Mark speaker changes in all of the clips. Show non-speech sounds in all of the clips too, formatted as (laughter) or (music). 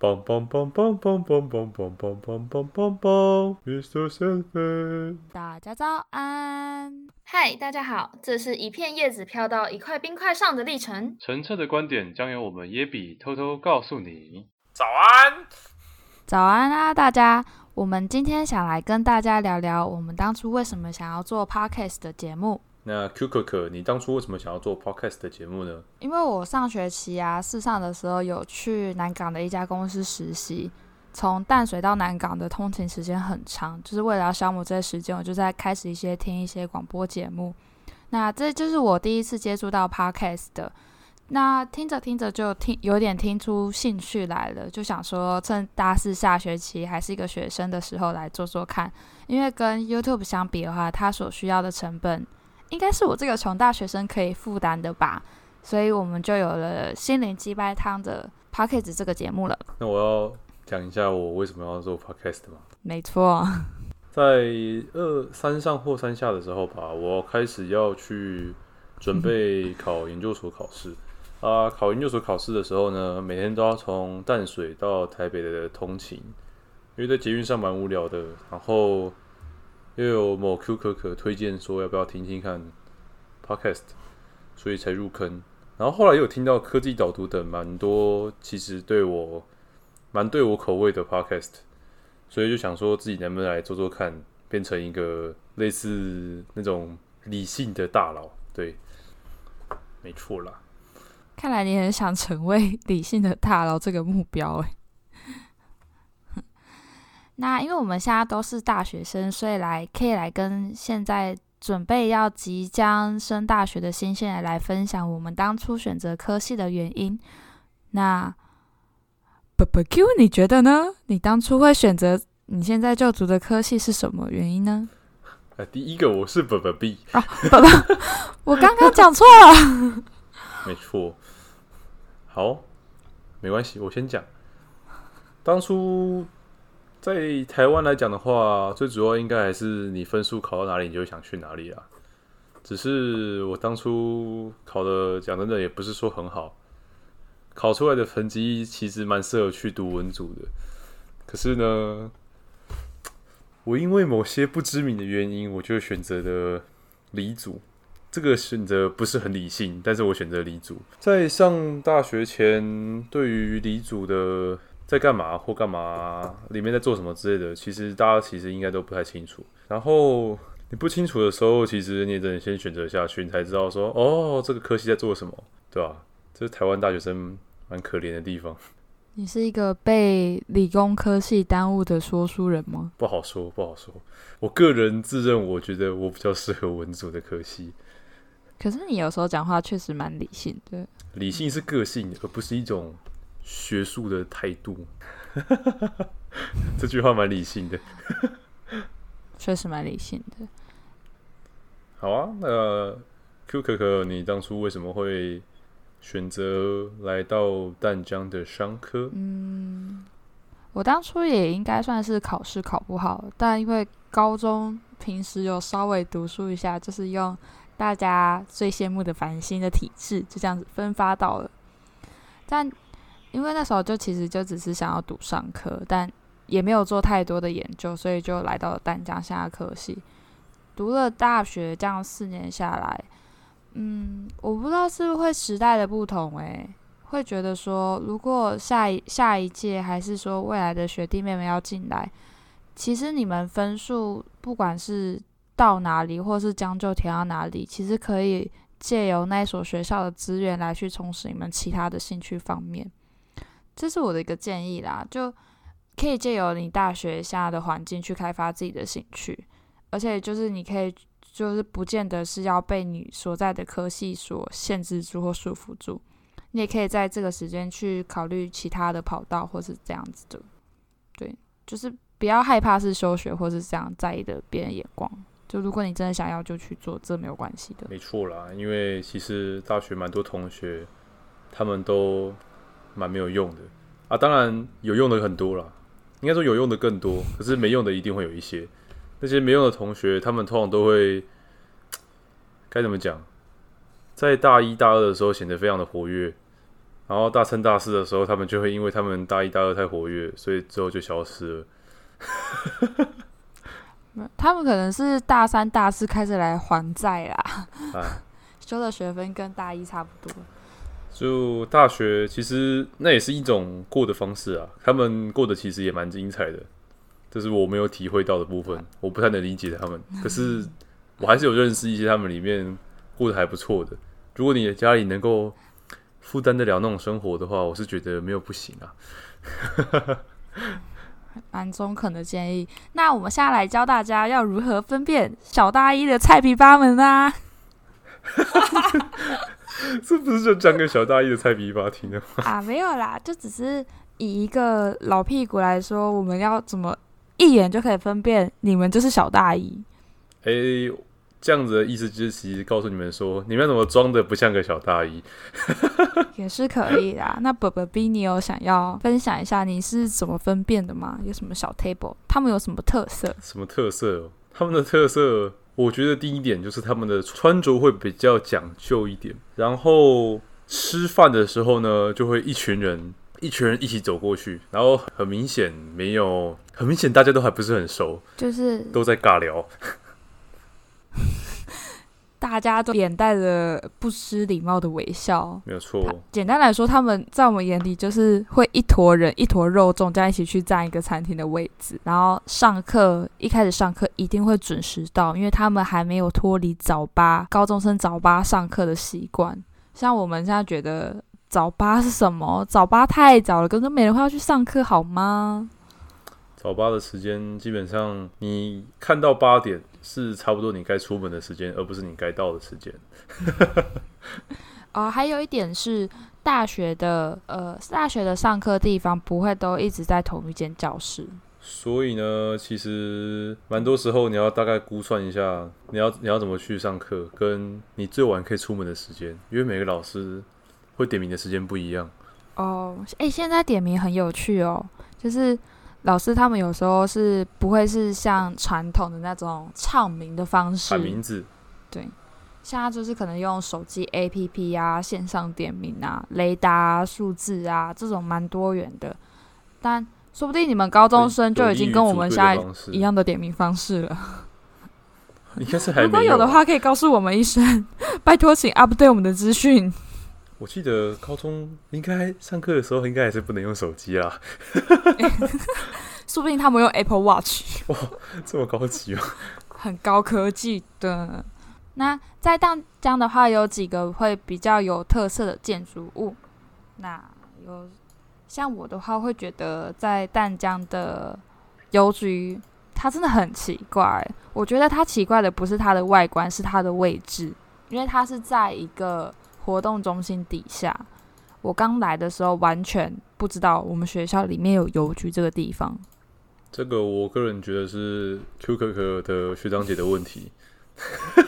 Speaker 1: 梆梆梆梆梆梆梆梆梆梆梆梆梆，Mr. Sandman。
Speaker 2: 大家早安，
Speaker 3: 嗨，大家好，这是一片叶子飘到一块冰块上的历程。
Speaker 1: 澄澈的观点将由我们耶比偷偷告诉你。
Speaker 4: 早安，
Speaker 2: 早安啊，大家！我们今天想来跟大家聊聊我们当初为什么想要做 Podcast 的节目。
Speaker 1: 那 Q 可可，你当初为什么想要做 Podcast 的节目呢？
Speaker 2: 因为我上学期啊，四上的时候有去南港的一家公司实习，从淡水到南港的通勤时间很长，就是为了要消磨这些时间，我就在开始一些听一些广播节目。那这就是我第一次接触到 Podcast 的。那听着听着就听有点听出兴趣来了，就想说趁大四下学期还是一个学生的时候来做做看，因为跟 YouTube 相比的话，它所需要的成本。应该是我这个穷大学生可以负担的吧，所以我们就有了心灵鸡掰汤的 Podcast 这个节目了。
Speaker 1: 那我要讲一下我为什么要做 Podcast 吗？
Speaker 2: 没错，(laughs)
Speaker 1: 在二三上或三下的时候吧，我开始要去准备 (laughs) 考研究所考试啊。考研究所考试的时候呢，每天都要从淡水到台北的通勤，因为在捷运上蛮无聊的，然后。又有某 Q 可可推荐说要不要听听看 Podcast，所以才入坑。然后后来又有听到科技导读等蛮多，其实对我蛮对我口味的 Podcast，所以就想说自己能不能来做做看，变成一个类似那种理性的大佬。对，没错啦。
Speaker 2: 看来你很想成为理性的大佬这个目标哎。那因为我们现在都是大学生，所以来可以来跟现在准备要即将升大学的新鲜人来分享我们当初选择科系的原因。那 b b q 你觉得呢？你当初会选择你现在就读的科系是什么原因呢？
Speaker 1: 啊，第一个我是 b b b
Speaker 2: 啊，我刚刚讲错了。(laughs)
Speaker 1: 没错，好，没关系，我先讲，当初。在台湾来讲的话，最主要应该还是你分数考到哪里，你就想去哪里啊。只是我当初考的，讲真的也不是说很好，考出来的成绩其实蛮适合去读文组的。可是呢，我因为某些不知名的原因，我就选择了理组。这个选择不是很理性，但是我选择理组。在上大学前，对于理组的。在干嘛或干嘛？里面在做什么之类的，其实大家其实应该都不太清楚。然后你不清楚的时候，其实你也得先选择下去，你才知道说，哦，这个科系在做什么，对吧？这是台湾大学生蛮可怜的地方。
Speaker 2: 你是一个被理工科系耽误的说书人吗？
Speaker 1: 不好说，不好说。我个人自认，我觉得我比较适合文组的科系。
Speaker 2: 可是你有时候讲话确实蛮理性的。
Speaker 1: 理性是个性，而不是一种。学术的态度，(laughs) 这句话蛮理性的，
Speaker 2: 确实蛮理性的。
Speaker 1: 好啊，那 Q 可可，你当初为什么会选择来到淡江的商科？
Speaker 2: 嗯，我当初也应该算是考试考不好，但因为高中平时有稍微读书一下，就是用大家最羡慕的繁星的体质，就这样子分发到了，但。因为那时候就其实就只是想要读商科，但也没有做太多的研究，所以就来到了淡江下科系，读了大学，这样四年下来，嗯，我不知道是不是会时代的不同，诶，会觉得说，如果下一下一届还是说未来的学弟妹妹要进来，其实你们分数不管是到哪里，或是将就填到哪里，其实可以借由那所学校的资源来去充实你们其他的兴趣方面。这是我的一个建议啦，就可以借由你大学下的环境去开发自己的兴趣，而且就是你可以，就是不见得是要被你所在的科系所限制住或束缚住，你也可以在这个时间去考虑其他的跑道或是这样子的，对，就是不要害怕是休学或是这样在意的别人眼光，就如果你真的想要就去做，这没有关系的。
Speaker 1: 没错啦，因为其实大学蛮多同学他们都。蛮没有用的啊，当然有用的很多啦，应该说有用的更多，可是没用的一定会有一些。那些没用的同学，他们通常都会 (tsk) 该怎么讲，在大一大二的时候显得非常的活跃，然后大三大四的时候，他们就会因为他们大一大二太活跃，所以之后就消失了。(laughs)
Speaker 2: 他们可能是大三大四开始来还债啦，
Speaker 1: 哎，(laughs)
Speaker 2: 修的学分跟大一差不多。
Speaker 1: 就大学其实那也是一种过的方式啊，他们过得其实也蛮精彩的，这是我没有体会到的部分，我不太能理解他们。可是我还是有认识一些他们里面过得还不错的。如果你的家里能够负担得了那种生活的话，我是觉得没有不行啊。(laughs)
Speaker 2: 蛮中肯的建议。那我们下来教大家要如何分辨小大一的菜皮八们啊。(laughs)
Speaker 1: 这不是就讲给小大一的菜逼八听的吗？(laughs)
Speaker 2: 啊，没有啦，就只是以一个老屁股来说，我们要怎么一眼就可以分辨你们就是小大一？
Speaker 1: 哎、欸，这样子的意思就是其实告诉你们说，你们怎么装的不像个小大一？(laughs)
Speaker 2: 也是可以的。那伯伯 B，你有想要分享一下你是怎么分辨的吗？有什么小 table？他们有什么特色？
Speaker 1: 什么特色？他们的特色。我觉得第一点就是他们的穿着会比较讲究一点，然后吃饭的时候呢，就会一群人一群人一起走过去，然后很明显没有，很明显大家都还不是很熟，
Speaker 2: 就是
Speaker 1: 都在尬聊。
Speaker 2: 大家都脸带着不失礼貌的微笑，
Speaker 1: 没有错。
Speaker 2: 简单来说，他们在我们眼里就是会一坨人、一坨肉粽在一起去占一个餐厅的位置。然后上课一开始上课一定会准时到，因为他们还没有脱离早八高中生早八上课的习惯。像我们现在觉得早八是什么？早八太早了，根本没人会要去上课，好吗？
Speaker 1: 早八的时间基本上，你看到八点是差不多你该出门的时间，而不是你该到的时间。(laughs)
Speaker 2: 哦，还有一点是，大学的呃，大学的上课地方不会都一直在同一间教室。
Speaker 1: 所以呢，其实蛮多时候你要大概估算一下，你要你要怎么去上课，跟你最晚可以出门的时间，因为每个老师会点名的时间不一样。
Speaker 2: 哦，哎、欸，现在点名很有趣哦，就是。老师他们有时候是不会是像传统的那种唱名的方式，
Speaker 1: 喊名字，
Speaker 2: 对，现在就是可能用手机 APP 啊、线上点名啊、雷达啊、数字啊这种蛮多元的，但说不定你们高中生就已经跟我们现在一样的点名方式了。(laughs)
Speaker 1: 应该是还有啊。
Speaker 2: 如果有的话，可以告诉我们一声，(laughs) 拜托，请 update 我们的资讯。
Speaker 1: 我记得高中应该上课的时候，应该还是不能用手机啦。(laughs)
Speaker 2: 说不定他们用 Apple Watch。
Speaker 1: 哇，这么高级哦！
Speaker 2: 很高科技的。那在淡江的话，有几个会比较有特色的建筑物。那有像我的话，会觉得在淡江的邮局，它真的很奇怪。我觉得它奇怪的不是它的外观，是它的位置，因为它是在一个。活动中心底下，我刚来的时候完全不知道我们学校里面有邮局这个地方。
Speaker 1: 这个我个人觉得是 Q 可可的学长姐的问题。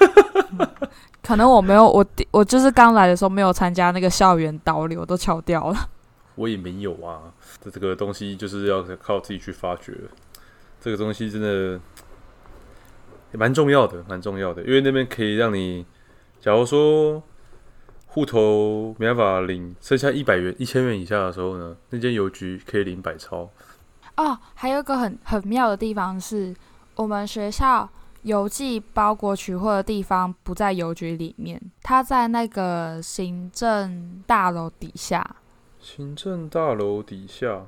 Speaker 1: (laughs)
Speaker 2: 可能我没有，我我就是刚来的时候没有参加那个校园导流，都翘掉了。
Speaker 1: 我也没有啊，这这个东西就是要靠自己去发掘。这个东西真的蛮重要的，蛮重要的，因为那边可以让你，假如说。户头没办法领，剩下一百元、一千元以下的时候呢，那间邮局可以领百钞。
Speaker 2: 哦，还有一个很很妙的地方是，我们学校邮寄包裹取货的地方不在邮局里面，它在那个行政大楼底下。
Speaker 1: 行政大楼底下，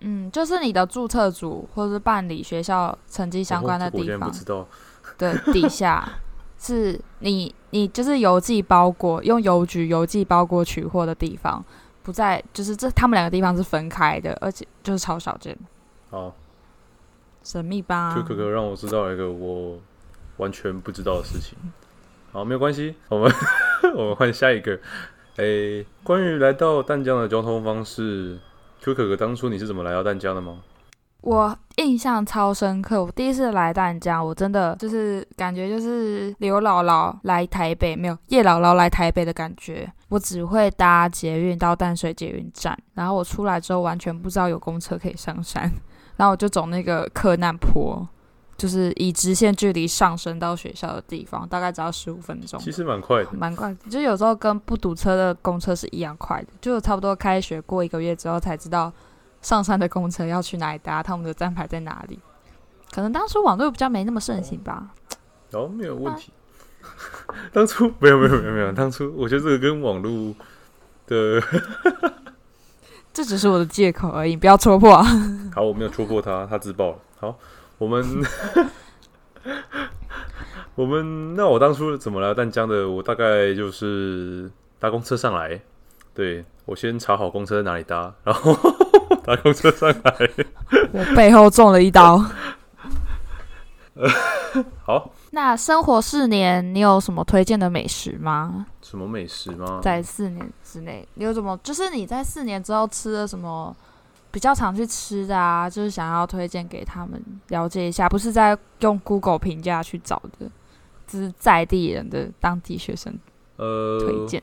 Speaker 2: 嗯，就是你的注册组或是办理学校成绩相关的地方。
Speaker 1: 哦、我不知道。
Speaker 2: 对，底下。(laughs) 是你，你就是邮寄包裹，用邮局邮寄包裹取货的地方，不在，就是这他们两个地方是分开的，而且就是超少见。
Speaker 1: 好，
Speaker 2: 神秘吧？
Speaker 1: 就可可让我知道一个我完全不知道的事情。好，没有关系，我们 (laughs) 我们换下一个。诶、欸，关于来到淡江的交通方式，Q 可可当初你是怎么来到淡江的吗？
Speaker 2: 我印象超深刻，我第一次来淡江，我真的就是感觉就是刘姥姥来台北，没有叶姥姥来台北的感觉。我只会搭捷运到淡水捷运站，然后我出来之后完全不知道有公车可以上山，(laughs) 然后我就走那个克难坡，就是以直线距离上升到学校的地方，大概只要十五分钟。
Speaker 1: 其实蛮快的，
Speaker 2: 蛮快的。就有时候跟不堵车的公车是一样快的，就差不多开学过一个月之后才知道上山的公车要去哪里搭，他们的站牌在哪里。可能当初网络比较没那么盛行吧。
Speaker 1: 哦，没有问题。当初没有没有没有没有，当初我觉得这个跟网络的，
Speaker 2: 这只是我的借口而已，不要戳破。
Speaker 1: 好，我没有戳破他，他自爆了。好，我们我们那我当初怎么来淡江的？我大概就是搭公车上来。对，我先查好公车在哪里搭，(laughs) 然后搭公车上来。
Speaker 2: 我背后中了一刀。(laughs)
Speaker 1: 好。
Speaker 2: 那生活四年，你有什么推荐的美食吗？
Speaker 1: 什么美食吗？
Speaker 2: 在四年之内，你有什么？就是你在四年之后吃了什么比较常去吃的啊？就是想要推荐给他们了解一下，不是在用 Google 评价去找的，就是在地人的当地学生呃推荐。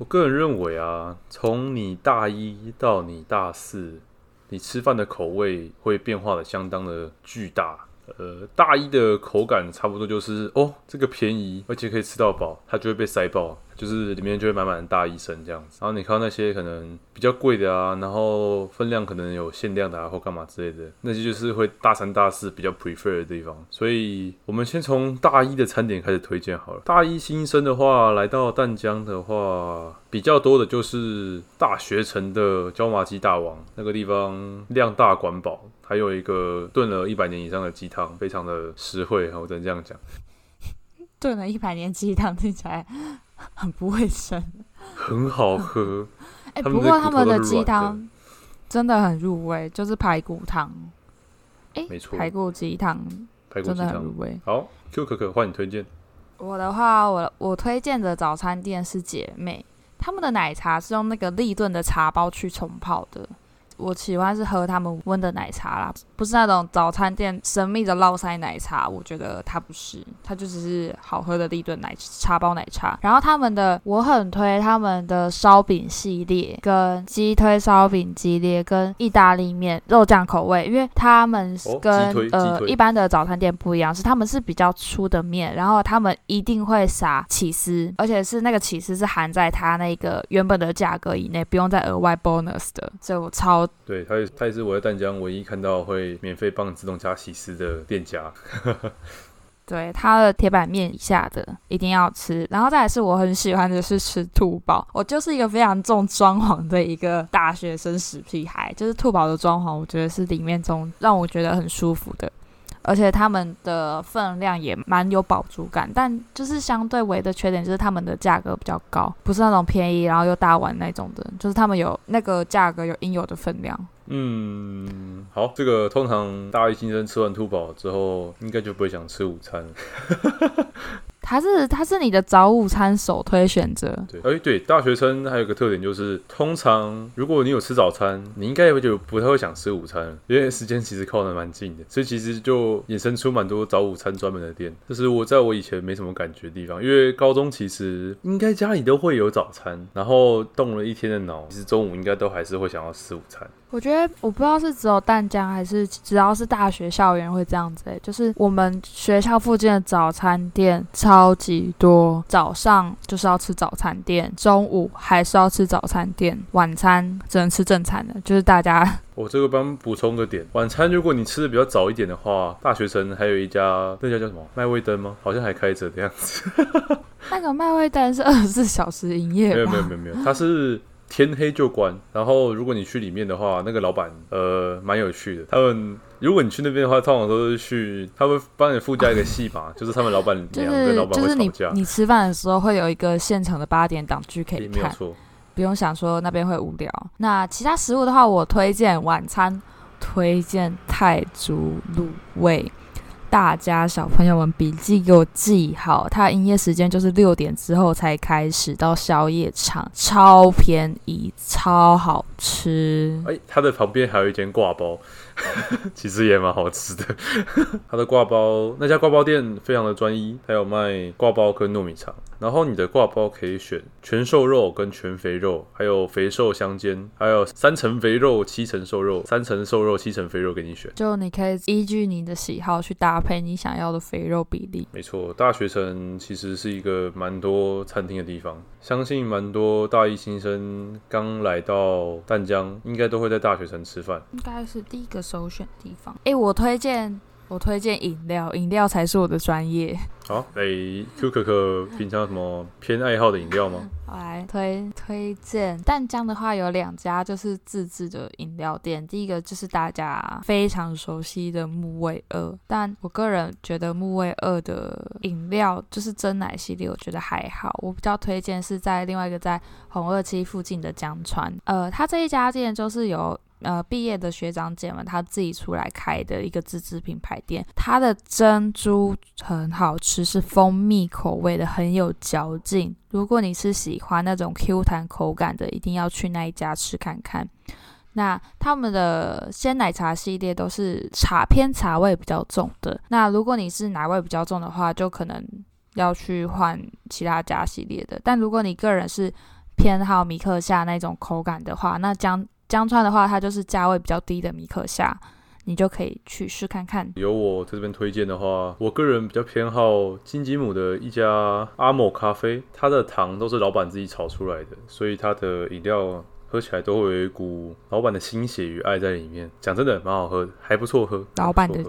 Speaker 1: 我个人认为啊，从你大一到你大四，你吃饭的口味会变化的相当的巨大。呃，大一的口感差不多就是哦，这个便宜，而且可以吃到饱，它就会被塞爆。就是里面就会满满的大医生这样子，然后你看到那些可能比较贵的啊，然后分量可能有限量的啊，或干嘛之类的，那些就是会大三大四比较 prefer 的地方。所以我们先从大一的餐点开始推荐好了。大一新生的话，来到淡江的话，比较多的就是大学城的椒麻鸡大王，那个地方量大管饱，还有一个炖了一百年以上的鸡汤，非常的实惠，我只能这样讲。
Speaker 2: 炖了一百年鸡汤听起来很不卫生，
Speaker 1: 很好喝。(laughs)
Speaker 2: 哎、欸，不过他们的鸡汤真的很入味，就是排骨汤。哎、欸，没错，排骨鸡汤，真的很入味。
Speaker 1: 好，Q 可可换你推荐。
Speaker 2: 我的话，我我推荐的早餐店是姐妹，他们的奶茶是用那个立顿的茶包去冲泡的。我喜欢是喝他们温的奶茶啦，不是那种早餐店神秘的烙塞奶茶。我觉得它不是，它就只是好喝的立顿奶茶包奶茶。然后他们的我很推他们的烧饼系列，跟鸡推烧饼系列，跟意大利面肉酱口味，因为他们跟、哦、呃一般的早餐店不一样，是他们是比较粗的面，然后他们一定会撒起司，而且是那个起司是含在它那个原本的价格以内，不用再额外 bonus 的，所以我超。
Speaker 1: 对，他也他也是我在淡江唯一看到会免费帮你自动加起司的店家。(laughs)
Speaker 2: 对，它的铁板面以下的一定要吃，然后再来是我很喜欢的是吃兔堡。我就是一个非常重装潢的一个大学生死屁孩，就是兔堡的装潢，我觉得是里面中让我觉得很舒服的。而且他们的分量也蛮有饱足感，但就是相对唯一的缺点就是他们的价格比较高，不是那种便宜然后又大碗那种的，就是他们有那个价格有应有的分量。
Speaker 1: 嗯，好，这个通常大一新生吃完兔堡之后，应该就不会想吃午餐了。(laughs)
Speaker 2: 它是它是你的早午餐首推选择。
Speaker 1: 对，哎，对，大学生还有个特点就是，通常如果你有吃早餐，你应该也会就不太会想吃午餐，因为时间其实靠的蛮近的，所以其实就衍生出蛮多早午餐专门的店。这是我在我以前没什么感觉的地方，因为高中其实应该家里都会有早餐，然后动了一天的脑，其实中午应该都还是会想要吃午餐。
Speaker 2: 我觉得我不知道是只有淡江还是只要是大学校园会这样子，欸，就是我们学校附近的早餐店超级多，早上就是要吃早餐店，中午还是要吃早餐店，晚餐只能吃正餐的，就是大家。(laughs)
Speaker 1: 我这个帮补充个点，晚餐如果你吃的比较早一点的话，大学城还有一家那家叫什么麦味登吗？好像还开着的样子。(laughs)
Speaker 2: 那个麦味登是二十四小时营业？
Speaker 1: 没有没有没有没有，它是。天黑就关，然后如果你去里面的话，那个老板呃蛮有趣的。他们如果你去那边的话，通常都是去，他会帮你附加一个戏码，(laughs) 就是他们老板娘跟老板会吵架。
Speaker 2: 就是你，你吃饭的时候会有一个现场的八点档剧可以看，
Speaker 1: 没有错，
Speaker 2: 不用想说那边会无聊。那其他食物的话，我推荐晚餐推荐泰铢卤味。大家小朋友们笔记给我记好，它营业时间就是六点之后才开始到宵夜场，超便宜，超好吃。
Speaker 1: 哎，它的旁边还有一间挂包。(laughs) 其实也蛮好吃的，(laughs) 它的挂包那家挂包店非常的专一，它有卖挂包跟糯米肠，然后你的挂包可以选全瘦肉跟全肥肉，还有肥瘦相间，还有三层肥肉七层瘦肉，三层瘦肉七层肥肉给你选，
Speaker 2: 就你可以依据你的喜好去搭搭配你想要的肥肉比例。
Speaker 1: 没错，大学城其实是一个蛮多餐厅的地方，相信蛮多大一新生刚来到淡江，应该都会在大学城吃饭，
Speaker 2: 应该是第一个首选地方。哎，我推荐。我推荐饮料，饮料才是我的专业。(laughs)
Speaker 1: 好、啊，哎，Q 可可平常有什么偏爱好的饮料吗？(laughs)
Speaker 2: 我来推推荐，淡江的话有两家就是自制的饮料店，第一个就是大家非常熟悉的木卫二，但我个人觉得木卫二的饮料就是真奶系列，我觉得还好。我比较推荐是在另外一个在红二期附近的江川，呃，它这一家店就是有。呃，毕业的学长姐们他自己出来开的一个自制品牌店，它的珍珠很好吃，是蜂蜜口味的，很有嚼劲。如果你是喜欢那种 Q 弹口感的，一定要去那一家吃看看。那他们的鲜奶茶系列都是茶偏茶味比较重的。那如果你是奶味比较重的话，就可能要去换其他家系列的。但如果你个人是偏好米克夏那种口感的话，那将江川的话，它就是价位比较低的米克夏，你就可以去试看看。
Speaker 1: 由我在这边推荐的话，我个人比较偏好金吉姆的一家阿某咖啡，它的糖都是老板自己炒出来的，所以它的饮料喝起来都会有一股老板的心血与爱在里面。讲真的，蛮好喝，还不错喝。(laughs)
Speaker 2: 老板的，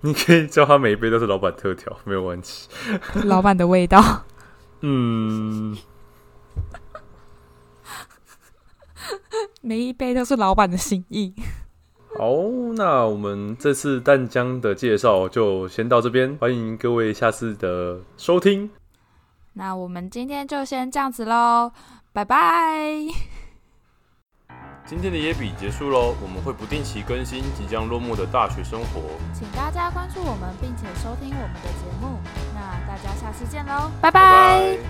Speaker 1: 你可以叫他每一杯都是老板特调，没有问题。(laughs)
Speaker 2: 老板的味道，
Speaker 1: 嗯。
Speaker 2: 每一杯都是老板的心意。
Speaker 1: 好，那我们这次淡江的介绍就先到这边，欢迎各位下次的收听。
Speaker 2: 那我们今天就先这样子喽，拜拜。
Speaker 1: 今天的野比结束喽，我们会不定期更新即将落幕的大学生活，
Speaker 2: 请大家关注我们并且收听我们的节目。那大家下次见喽，拜拜。拜拜。